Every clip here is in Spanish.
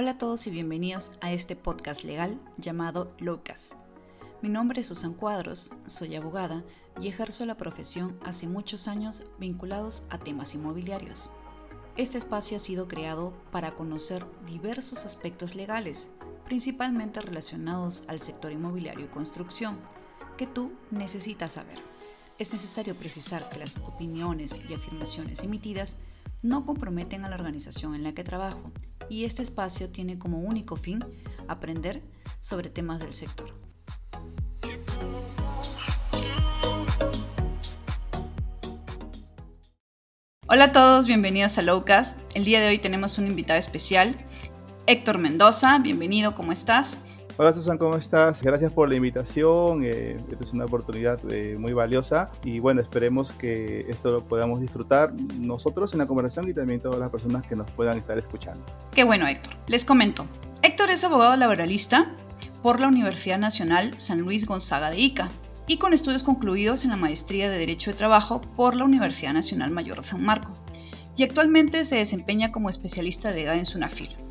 Hola a todos y bienvenidos a este podcast legal llamado Locas. Mi nombre es Susan Cuadros, soy abogada y ejerzo la profesión hace muchos años vinculados a temas inmobiliarios. Este espacio ha sido creado para conocer diversos aspectos legales, principalmente relacionados al sector inmobiliario y construcción, que tú necesitas saber. Es necesario precisar que las opiniones y afirmaciones emitidas no comprometen a la organización en la que trabajo y este espacio tiene como único fin aprender sobre temas del sector. Hola a todos, bienvenidos a Lowcast. El día de hoy tenemos un invitado especial, Héctor Mendoza. Bienvenido, ¿cómo estás? Hola Susan, ¿cómo estás? Gracias por la invitación. Eh, esta es una oportunidad eh, muy valiosa y bueno, esperemos que esto lo podamos disfrutar nosotros en la conversación y también todas las personas que nos puedan estar escuchando. Qué bueno, Héctor. Les comento. Héctor es abogado laboralista por la Universidad Nacional San Luis Gonzaga de Ica y con estudios concluidos en la maestría de Derecho de Trabajo por la Universidad Nacional Mayor de San Marco. Y actualmente se desempeña como especialista de en SUNAFIL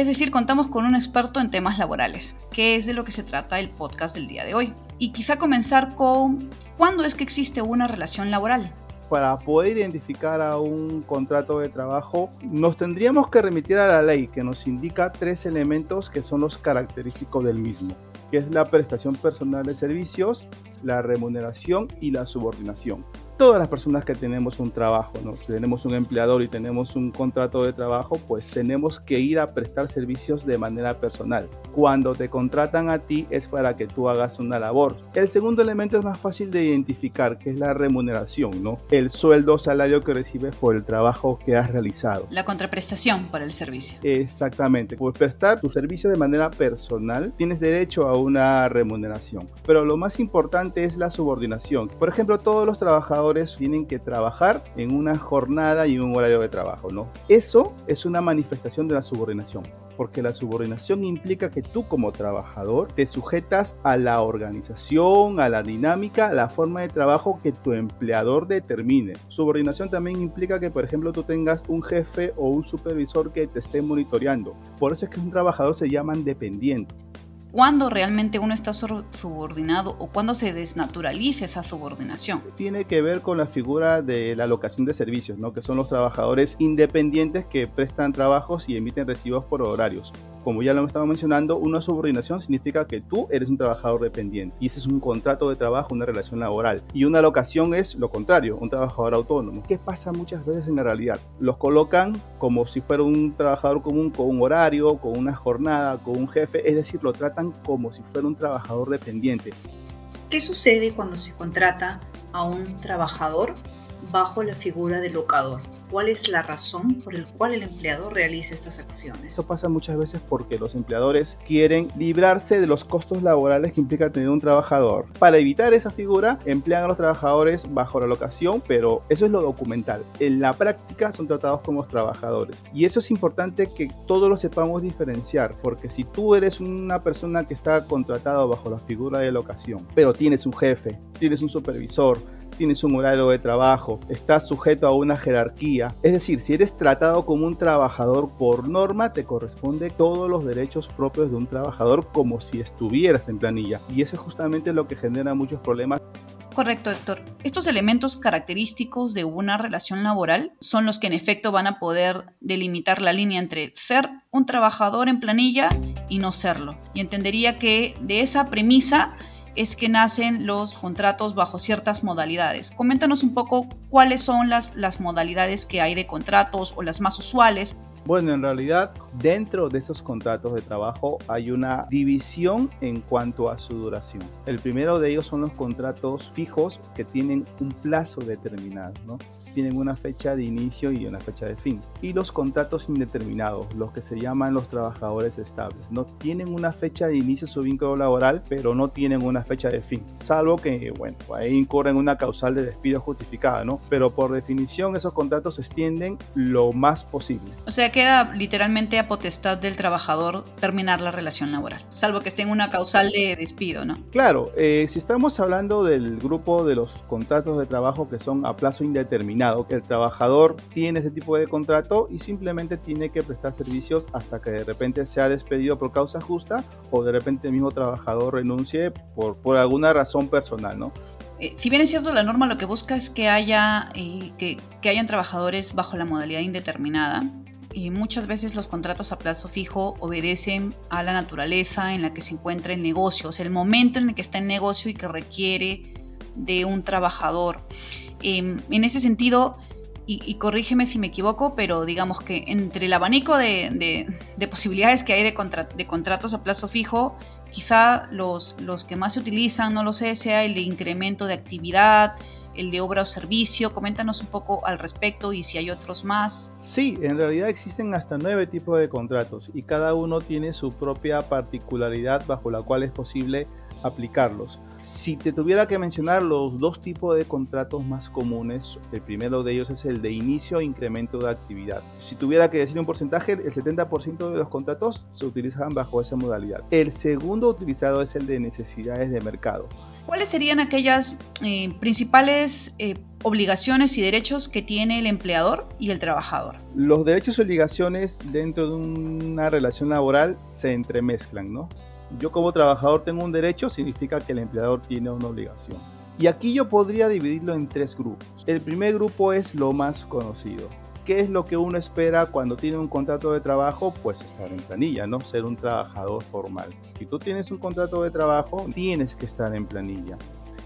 es decir, contamos con un experto en temas laborales, que es de lo que se trata el podcast del día de hoy. Y quizá comenzar con ¿cuándo es que existe una relación laboral? Para poder identificar a un contrato de trabajo, nos tendríamos que remitir a la ley que nos indica tres elementos que son los característicos del mismo, que es la prestación personal de servicios, la remuneración y la subordinación todas las personas que tenemos un trabajo, ¿no? tenemos un empleador y tenemos un contrato de trabajo, pues tenemos que ir a prestar servicios de manera personal. Cuando te contratan a ti es para que tú hagas una labor. El segundo elemento es más fácil de identificar, que es la remuneración, ¿no? El sueldo, salario que recibes por el trabajo que has realizado. La contraprestación por el servicio. Exactamente. Por prestar tu servicio de manera personal, tienes derecho a una remuneración. Pero lo más importante es la subordinación. Por ejemplo, todos los trabajadores tienen que trabajar en una jornada y un horario de trabajo, ¿no? Eso es una manifestación de la subordinación, porque la subordinación implica que tú como trabajador te sujetas a la organización, a la dinámica, a la forma de trabajo que tu empleador determine. Subordinación también implica que, por ejemplo, tú tengas un jefe o un supervisor que te esté monitoreando. Por eso es que un trabajador se llama dependiente cuándo realmente uno está subordinado o cuándo se desnaturaliza esa subordinación. Tiene que ver con la figura de la locación de servicios, ¿no? que son los trabajadores independientes que prestan trabajos y emiten recibos por horarios como ya lo estaba mencionando, una subordinación significa que tú eres un trabajador dependiente y ese es un contrato de trabajo, una relación laboral. Y una locación es lo contrario, un trabajador autónomo. ¿Qué pasa muchas veces en la realidad? Los colocan como si fuera un trabajador común con un horario, con una jornada, con un jefe, es decir, lo tratan como si fuera un trabajador dependiente. ¿Qué sucede cuando se contrata a un trabajador bajo la figura de locador? Cuál es la razón por la cual el empleador realiza estas acciones. Esto pasa muchas veces porque los empleadores quieren librarse de los costos laborales que implica tener un trabajador. Para evitar esa figura, emplean a los trabajadores bajo la locación, pero eso es lo documental. En la práctica son tratados como trabajadores. Y eso es importante que todos lo sepamos diferenciar, porque si tú eres una persona que está contratada bajo la figura de locación, pero tienes un jefe, tienes un supervisor, tienes un horario de trabajo, estás sujeto a una jerarquía. Es decir, si eres tratado como un trabajador por norma, te corresponde todos los derechos propios de un trabajador como si estuvieras en planilla. Y eso es justamente lo que genera muchos problemas. Correcto, Héctor. Estos elementos característicos de una relación laboral son los que en efecto van a poder delimitar la línea entre ser un trabajador en planilla y no serlo. Y entendería que de esa premisa es que nacen los contratos bajo ciertas modalidades. Coméntanos un poco cuáles son las, las modalidades que hay de contratos o las más usuales. Bueno, en realidad dentro de esos contratos de trabajo hay una división en cuanto a su duración. El primero de ellos son los contratos fijos que tienen un plazo determinado, ¿no? Tienen una fecha de inicio y una fecha de fin. Y los contratos indeterminados, los que se llaman los trabajadores estables, no tienen una fecha de inicio su vínculo laboral, pero no tienen una fecha de fin, salvo que, bueno, ahí incurren una causal de despido justificada, ¿no? Pero por definición esos contratos se extienden lo más posible. O sea, queda literalmente a potestad del trabajador terminar la relación laboral, salvo que esté en una causal de despido, ¿no? Claro, eh, si estamos hablando del grupo de los contratos de trabajo que son a plazo indeterminado, determinado. El trabajador tiene ese tipo de contrato y simplemente tiene que prestar servicios hasta que de repente sea despedido por causa justa o de repente el mismo trabajador renuncie por, por alguna razón personal, ¿no? Eh, si bien es cierto, la norma lo que busca es que haya eh, que, que hayan trabajadores bajo la modalidad indeterminada, y muchas veces los contratos a plazo fijo obedecen a la naturaleza en la que se encuentra el negocio, o sea, el momento en el que está el negocio y que requiere de un trabajador. Em, en ese sentido, y, corrígeme si me equivoco, pero digamos que entre el abanico de, posibilidades que hay de, de, contratos a plazo fijo, quizá los, los que más se utilizan, no lo sé, sea el de incremento de actividad, el de obra o servicio. Coméntanos un poco al respecto y si hay otros más. Sí, en realidad existen hasta nueve tipos de contratos y cada uno tiene su propia particularidad bajo la cual es posible aplicarlos. Si te tuviera que mencionar los dos tipos de contratos más comunes, el primero de ellos es el de inicio e incremento de actividad. Si tuviera que decir un porcentaje, el 70% de los contratos se utilizan bajo esa modalidad. El segundo utilizado es el de necesidades de mercado. ¿Cuáles serían aquellas eh, principales eh, obligaciones y derechos que tiene el empleador y el trabajador? Los derechos y obligaciones dentro de una relación laboral se entremezclan, ¿no? Yo como trabajador tengo un derecho, significa que el empleador tiene una obligación. Y aquí yo podría dividirlo en tres grupos. El primer grupo es lo más conocido. ¿Qué es lo que uno espera cuando tiene un contrato de trabajo? Pues estar en planilla, ¿no? Ser un trabajador formal. Si tú tienes un contrato de trabajo, tienes que estar en planilla.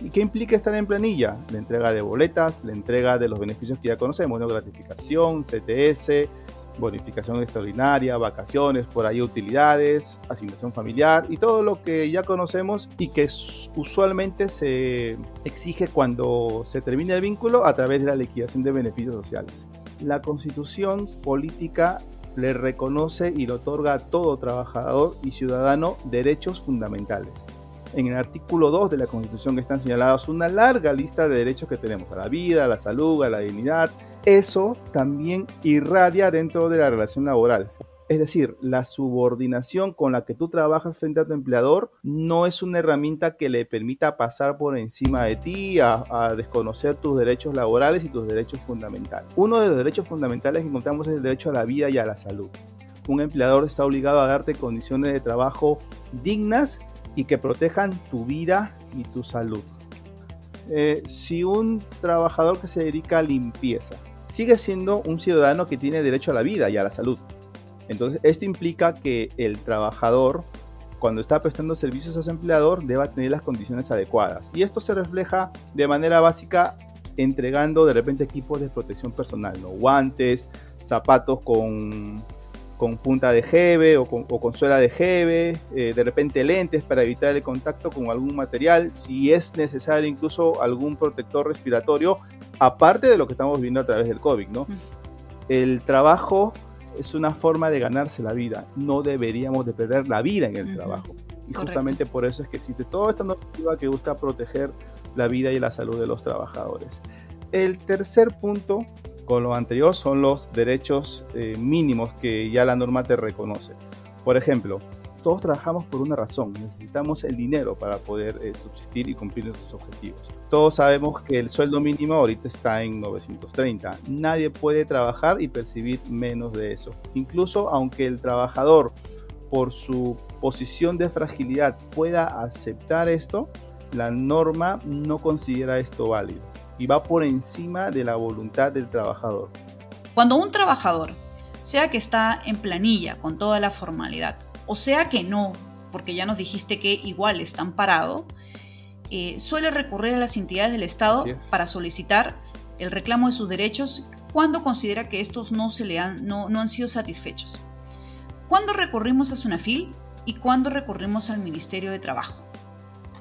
¿Y qué implica estar en planilla? La entrega de boletas, la entrega de los beneficios que ya conocemos, ¿no? Gratificación, CTS, bonificación extraordinaria, vacaciones, por ahí utilidades, asignación familiar y todo lo que ya conocemos y que usualmente se exige cuando se termina el vínculo a través de la liquidación de beneficios sociales. La constitución política le reconoce y le otorga a todo trabajador y ciudadano derechos fundamentales. En el artículo 2 de la Constitución están señalados una larga lista de derechos que tenemos a la vida, a la salud, a la dignidad, eso también irradia dentro de la relación laboral. Es decir, la subordinación con la que tú trabajas frente a tu empleador no es una herramienta que le permita pasar por encima de ti, a, desconocer tus derechos laborales y tus derechos fundamentales. Uno de los derechos fundamentales que encontramos es el derecho a la vida y a la salud. Un empleador está obligado a darte condiciones de trabajo dignas y que protejan tu vida y tu salud. Eh, si un trabajador que se dedica a limpieza sigue siendo un ciudadano que tiene derecho a la vida y a la salud. Entonces, esto implica que el trabajador, cuando está prestando servicios a su empleador, deba tener las condiciones adecuadas. Y esto se refleja de manera básica entregando de repente equipos de protección personal, ¿no? guantes, zapatos con con punta de jeve o con, suela de jeve, eh, de repente lentes para evitar el contacto con algún material, si es necesario incluso algún protector respiratorio, aparte de lo que estamos viendo a través del COVID, ¿no? El trabajo es una forma de ganarse la vida, no deberíamos de perder la vida en el trabajo. Y justamente por eso es que existe toda esta normativa que busca proteger la vida y la salud de los trabajadores. El tercer punto con lo anterior son los derechos eh, mínimos que ya la norma te reconoce. Por ejemplo, todos trabajamos por una razón, necesitamos el dinero para poder eh, subsistir y cumplir nuestros objetivos. Todos sabemos que el sueldo mínimo ahorita está en 930. Nadie puede trabajar y percibir menos de eso. Incluso aunque el trabajador por su posición de fragilidad pueda aceptar esto, la norma no considera esto válido y va por encima de la voluntad del trabajador. Cuando un trabajador, sea que está en planilla con toda la formalidad, o sea que no, porque ya nos dijiste que igual están parado, eh, suele recurrir a las entidades del Estado para solicitar el reclamo de sus derechos cuando considera que estos no, se le han, no, no han sido satisfechos. ¿Cuándo recurrimos a SUNAFIL y cuándo recurrimos al Ministerio de Trabajo?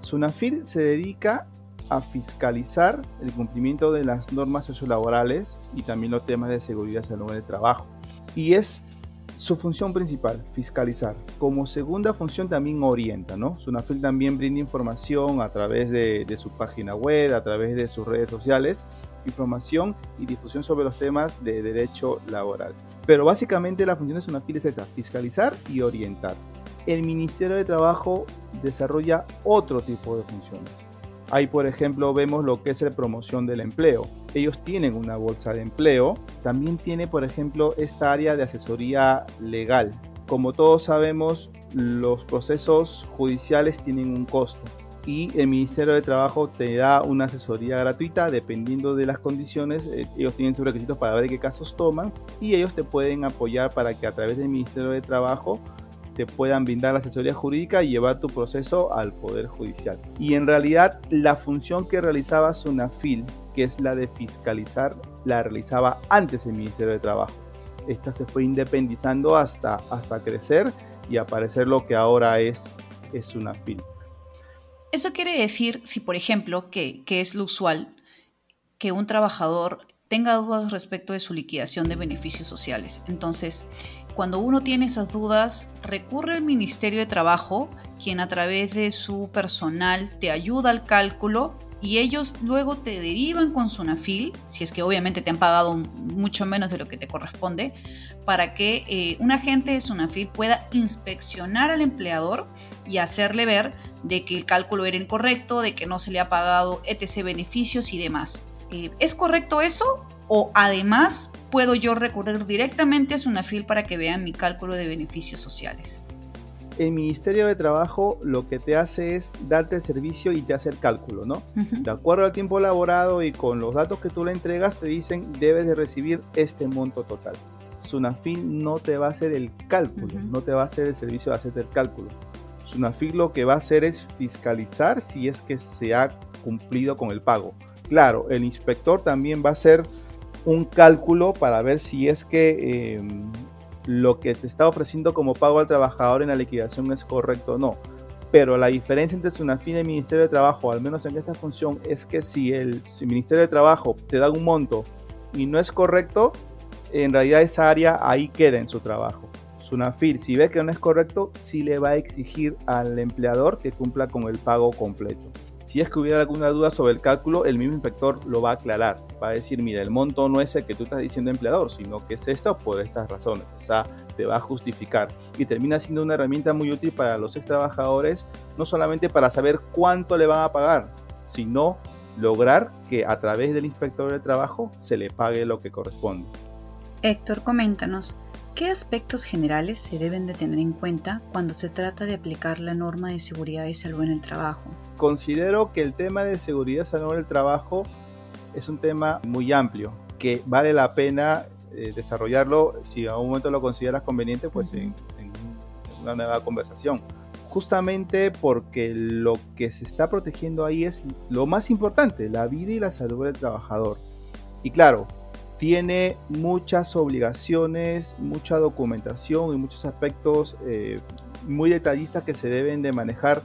SUNAFIL se dedica a fiscalizar el cumplimiento de las normas sociolaborales y también los temas de seguridad en el trabajo. Y es su función principal, fiscalizar. Como segunda función también orienta, ¿no? Sunafil también brinda información a través de, de, su página web, a través de sus redes sociales, información y difusión sobre los temas de derecho laboral. Pero básicamente la función de Sunafil es esa, fiscalizar y orientar. El Ministerio de Trabajo desarrolla otro tipo de funciones Ahí, por ejemplo, vemos lo que es la promoción del empleo. Ellos tienen una bolsa de empleo. También tiene, por ejemplo, esta área de asesoría legal. Como todos sabemos, los procesos judiciales tienen un costo y el Ministerio de Trabajo te da una asesoría gratuita dependiendo de las condiciones. Eh, ellos tienen sus requisitos para ver qué casos toman y ellos te pueden apoyar para que a través del Ministerio de Trabajo te puedan brindar asesoría jurídica y llevar tu proceso al Poder Judicial. Y en realidad la función que realizaba Sunafil, que es la de fiscalizar, la realizaba antes el Ministerio de Trabajo. Esta se fue independizando hasta, hasta crecer y aparecer lo que ahora es, es Sunafil. Eso quiere decir, si por ejemplo, que, que es lo usual, que un trabajador tenga dudas respecto de su liquidación de beneficios sociales. Entonces, cuando uno tiene esas dudas, recurre al Ministerio de Trabajo, quien a través de su personal te ayuda al cálculo y ellos luego te derivan con Sunafil, si es que obviamente te han pagado mucho menos de lo que te corresponde, para que eh, un agente de Sunafil pueda inspeccionar al empleador y hacerle ver de que el cálculo era incorrecto, de que no se le ha pagado etc. beneficios y demás. Eh, ¿Es correcto eso? ¿O además puedo yo recurrir directamente a Sunafil para que vean mi cálculo de beneficios sociales? El Ministerio de Trabajo lo que te hace es darte el servicio y te hace el cálculo, ¿no? De acuerdo al tiempo laborado y con los datos que tú le entregas, te dicen debes de recibir este monto total. Sunafil no te va a hacer el cálculo, no te va a hacer el servicio de hacerte el cálculo. Sunafil lo que va a hacer es fiscalizar si es que se ha cumplido con el pago. Claro, el inspector también va a hacer un cálculo para ver si es que em, lo que te está ofreciendo como pago al trabajador en la liquidación es correcto o no. Pero la diferencia entre Sunafin y el Ministerio de Trabajo, al menos en esta función, es que si el, Ministerio de Trabajo te da un monto y no es correcto, en realidad esa área ahí queda en su trabajo. Sunafil, si ve que no es correcto, sí le va a exigir al empleador que cumpla con el pago completo. Si es que hubiera alguna duda sobre el cálculo, el mismo inspector lo va a aclarar. Va a decir, mira, el monto no es el que tú estás diciendo empleador, sino que es esto por estas razones. O sea, te va a justificar. Y termina siendo una herramienta muy útil para los ex trabajadores, no solamente para saber cuánto le van a pagar, sino lograr que a través del inspector de trabajo se le pague lo que corresponde. Héctor, coméntanos, ¿Qué aspectos generales se deben de tener en cuenta cuando se trata de aplicar la norma de seguridad y salud en el trabajo? Considero que el tema de seguridad y salud en el trabajo es un tema muy amplio, que vale la pena eh, desarrollarlo, si a un momento lo consideras conveniente, pues en, en una nueva conversación. Justamente porque lo que se está protegiendo ahí es lo más importante, la vida y la salud del trabajador. Y claro, tiene muchas obligaciones, mucha documentación y muchos aspectos eh, muy detallistas que se deben de manejar,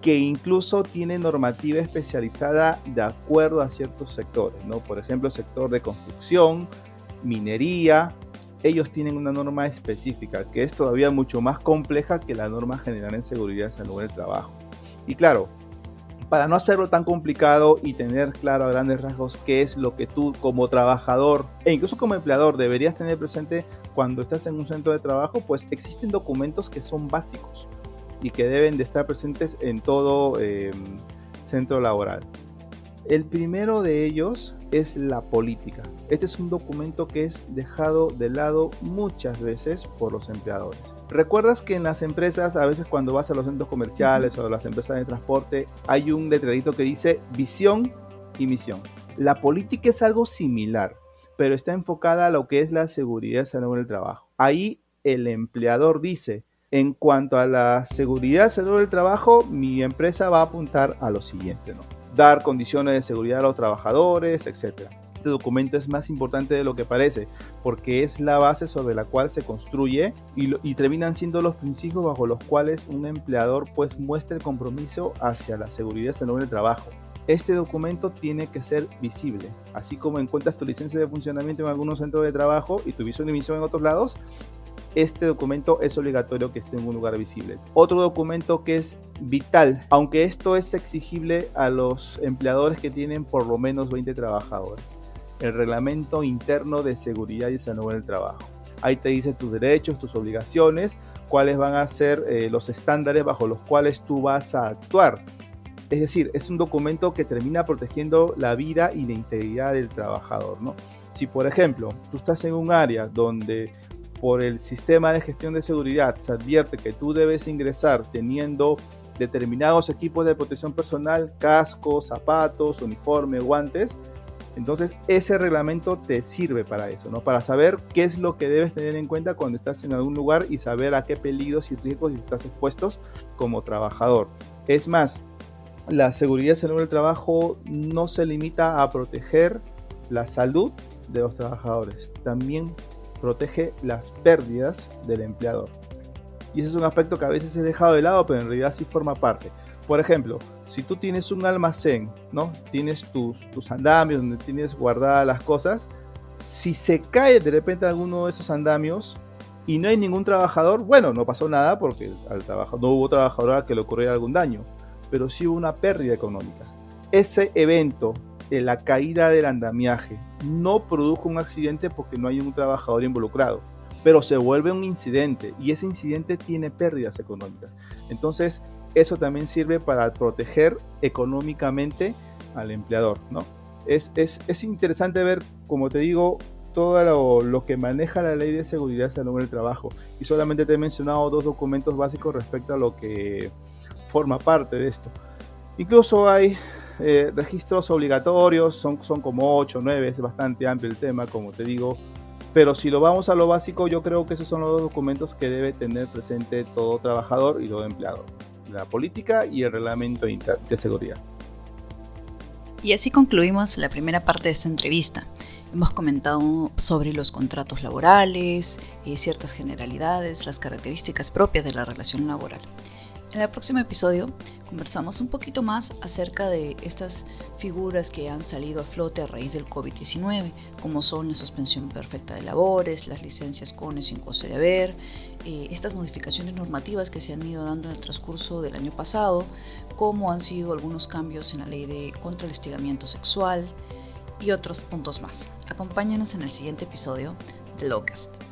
que incluso tiene normativa especializada de acuerdo a ciertos sectores, ¿no? Por ejemplo, el sector de construcción, minería, ellos tienen una norma específica que es todavía mucho más compleja que la norma general en seguridad y salud del trabajo. Y claro, para no hacerlo tan complicado y tener claro a grandes rasgos qué es lo que tú como trabajador e incluso como empleador deberías tener presente cuando estás en un centro de trabajo, pues existen documentos que son básicos y que deben de estar presentes en todo em, centro laboral. El primero de ellos es la política. Este es un documento que es dejado de lado muchas veces por los empleadores. ¿Recuerdas que en las empresas, a veces cuando vas a los centros comerciales o a las empresas de transporte, hay un letrerito que dice visión y misión? La política es algo similar, pero está enfocada a lo que es la seguridad y salud del trabajo. Ahí el empleador dice, en cuanto a la seguridad y salud del trabajo, mi empresa va a apuntar a lo siguiente, ¿no? Dar condiciones de seguridad a los trabajadores, etc. Este documento es más importante de lo que parece, porque es la base sobre la cual se construye y, terminan siendo los principios bajo los cuales un empleador pues muestra el compromiso hacia la seguridad y salud en el trabajo. Este documento tiene que ser visible, así como encuentras tu licencia de funcionamiento en algunos centros de trabajo y tu visión y misión en otros lados, este documento es obligatorio que esté en un lugar visible. Otro documento que es vital, aunque esto es exigible a los empleadores que tienen por lo menos 20 trabajadores. El reglamento interno de seguridad y salud en el trabajo. Ahí te dice tus derechos, tus obligaciones, cuáles van a ser eh, los estándares bajo los cuales tú vas a actuar. Es decir, es un documento que termina protegiendo la vida y la integridad del trabajador. ¿no? Si, por ejemplo, tú estás en un área donde por el sistema de gestión de seguridad se advierte que tú debes ingresar teniendo determinados equipos de protección personal, cascos, zapatos, uniforme, guantes, entonces ese reglamento te sirve para eso, ¿no? Para saber qué es lo que debes tener en cuenta cuando estás en algún lugar y saber a qué peligros y riesgos estás expuestos como trabajador. Es más, la seguridad en el trabajo no se limita a proteger la salud de los trabajadores, también protege las pérdidas del empleador. Y ese es un aspecto que a veces he dejado de lado, pero en realidad sí forma parte. Por ejemplo, si tú tienes un almacén, ¿no? Tienes tus, tus andamios donde tienes guardadas las cosas, si se cae de repente alguno de esos andamios y no hay ningún trabajador, bueno, no pasó nada porque al trabajo, no hubo trabajador a que le ocurriera algún daño, pero sí hubo una pérdida económica. Ese evento la caída del andamiaje no produjo un accidente porque no hay un trabajador involucrado, pero se vuelve un incidente y ese incidente tiene pérdidas económicas. Entonces, eso también sirve para proteger económicamente al empleador, ¿no? Es, es, interesante ver, como te digo, todo lo, que maneja la ley de seguridad salud del trabajo. Y solamente te he mencionado dos documentos básicos respecto a lo que forma parte de esto. Incluso hay eh, registros obligatorios, son, son como 8 o 9, es bastante amplio el tema, como te digo. Pero si lo vamos a lo básico, yo creo que esos son los documentos que debe tener presente todo trabajador y todo empleado. La política y el reglamento de seguridad. Y así concluimos la primera parte de esta entrevista. Hemos comentado sobre los contratos laborales, eh, ciertas generalidades, las características propias de la relación laboral. En el próximo episodio conversamos un poquito más acerca de estas figuras que han salido a flote a raíz del COVID-19, como son la suspensión perfecta de labores, las licencias con y sin coste de haber, eh, estas modificaciones normativas que se han ido dando en el transcurso del año pasado, como han sido algunos cambios en la ley de contra el estigamiento sexual y otros puntos más. Acompáñanos en el siguiente episodio de Locust.